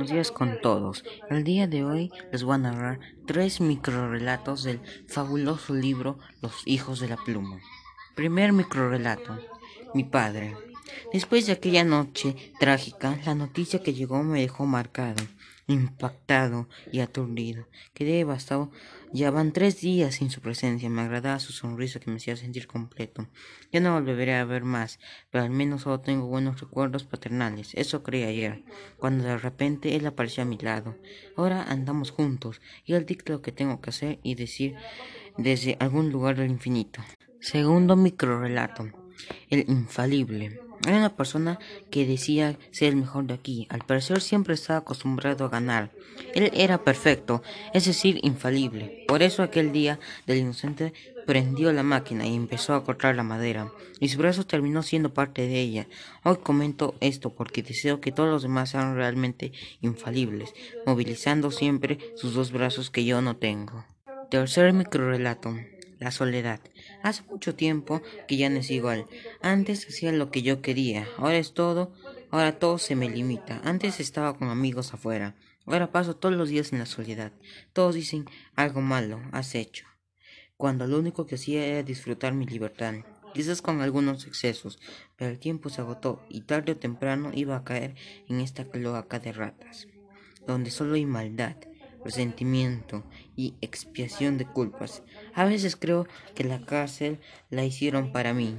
Buenos días con todos. El día de hoy les voy a narrar tres microrelatos del fabuloso libro Los hijos de la pluma. Primer microrelato. Mi padre. Después de aquella noche trágica, la noticia que llegó me dejó marcado, impactado y aturdido. Quedé devastado. Ya van tres días sin su presencia. Me agradaba su sonrisa que me hacía sentir completo. Ya no volveré a ver más, pero al menos solo tengo buenos recuerdos paternales. Eso creí ayer, cuando de repente él apareció a mi lado. Ahora andamos juntos y él dicta lo que tengo que hacer y decir desde algún lugar del infinito. Segundo microrelato. El infalible. Hay una persona que decía ser el mejor de aquí. Al parecer siempre estaba acostumbrado a ganar. Él era perfecto, es decir, infalible. Por eso aquel día del inocente prendió la máquina y empezó a cortar la madera. Y su brazo terminó siendo parte de ella. Hoy comento esto porque deseo que todos los demás sean realmente infalibles, movilizando siempre sus dos brazos que yo no tengo. Tercer microrelato. La soledad. Hace mucho tiempo que ya no es igual. Antes hacía lo que yo quería. Ahora es todo. Ahora todo se me limita. Antes estaba con amigos afuera. Ahora paso todos los días en la soledad. Todos dicen algo malo has hecho. Cuando lo único que hacía era disfrutar mi libertad. Quizás con algunos excesos, pero el tiempo se agotó y tarde o temprano iba a caer en esta cloaca de ratas, donde solo hay maldad resentimiento y expiación de culpas. A veces creo que la cárcel la hicieron para mí.